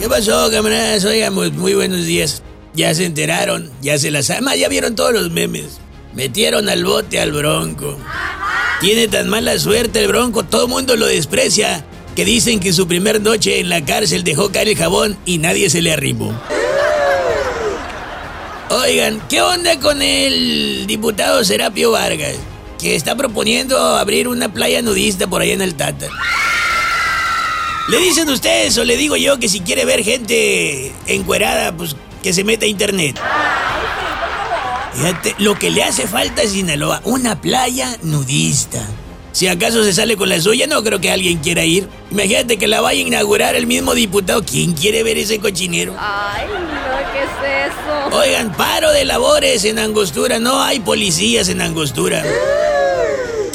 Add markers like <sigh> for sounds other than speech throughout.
¿Qué pasó, camaradas? Oigan, pues, muy buenos días. Ya se enteraron, ya se las ama, ya vieron todos los memes. Metieron al bote al bronco. Tiene tan mala suerte el bronco, todo el mundo lo desprecia, que dicen que su primer noche en la cárcel dejó caer el jabón y nadie se le arrimó. Oigan, ¿qué onda con el diputado Serapio Vargas? Que está proponiendo abrir una playa nudista por allá en el Tata. ¿Le dicen ustedes o le digo yo que si quiere ver gente encuerada, pues que se meta a internet? Fíjate, lo que le hace falta a Sinaloa, una playa nudista. Si acaso se sale con la suya, no creo que alguien quiera ir. Imagínate que la vaya a inaugurar el mismo diputado. ¿Quién quiere ver ese cochinero? Ay, no, ¿qué es eso? Oigan, paro de labores en Angostura. No hay policías en Angostura. <laughs>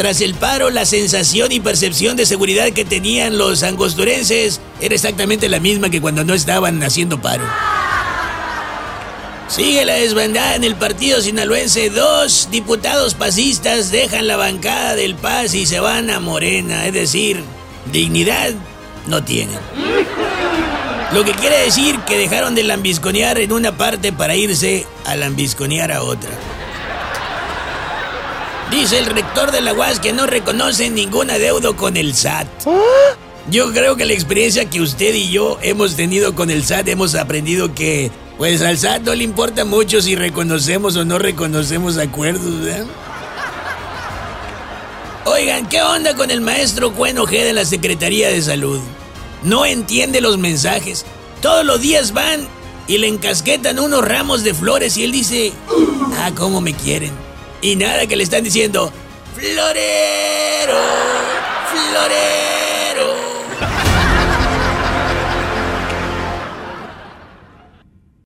Tras el paro, la sensación y percepción de seguridad que tenían los angosturenses era exactamente la misma que cuando no estaban haciendo paro. Sigue la desbandada en el partido sinaloense. Dos diputados pasistas dejan la bancada del Paz y se van a Morena. Es decir, dignidad no tienen. Lo que quiere decir que dejaron de lambisconear en una parte para irse a lambisconear a otra. Dice el rector de la UAS que no reconoce ningún adeudo con el SAT. Yo creo que la experiencia que usted y yo hemos tenido con el SAT hemos aprendido que pues al SAT no le importa mucho si reconocemos o no reconocemos acuerdos. Oigan, ¿qué onda con el maestro Cuen Ojeda de la Secretaría de Salud? No entiende los mensajes. Todos los días van y le encasquetan unos ramos de flores y él dice, ah, cómo me quieren. Y nada que le están diciendo, florero.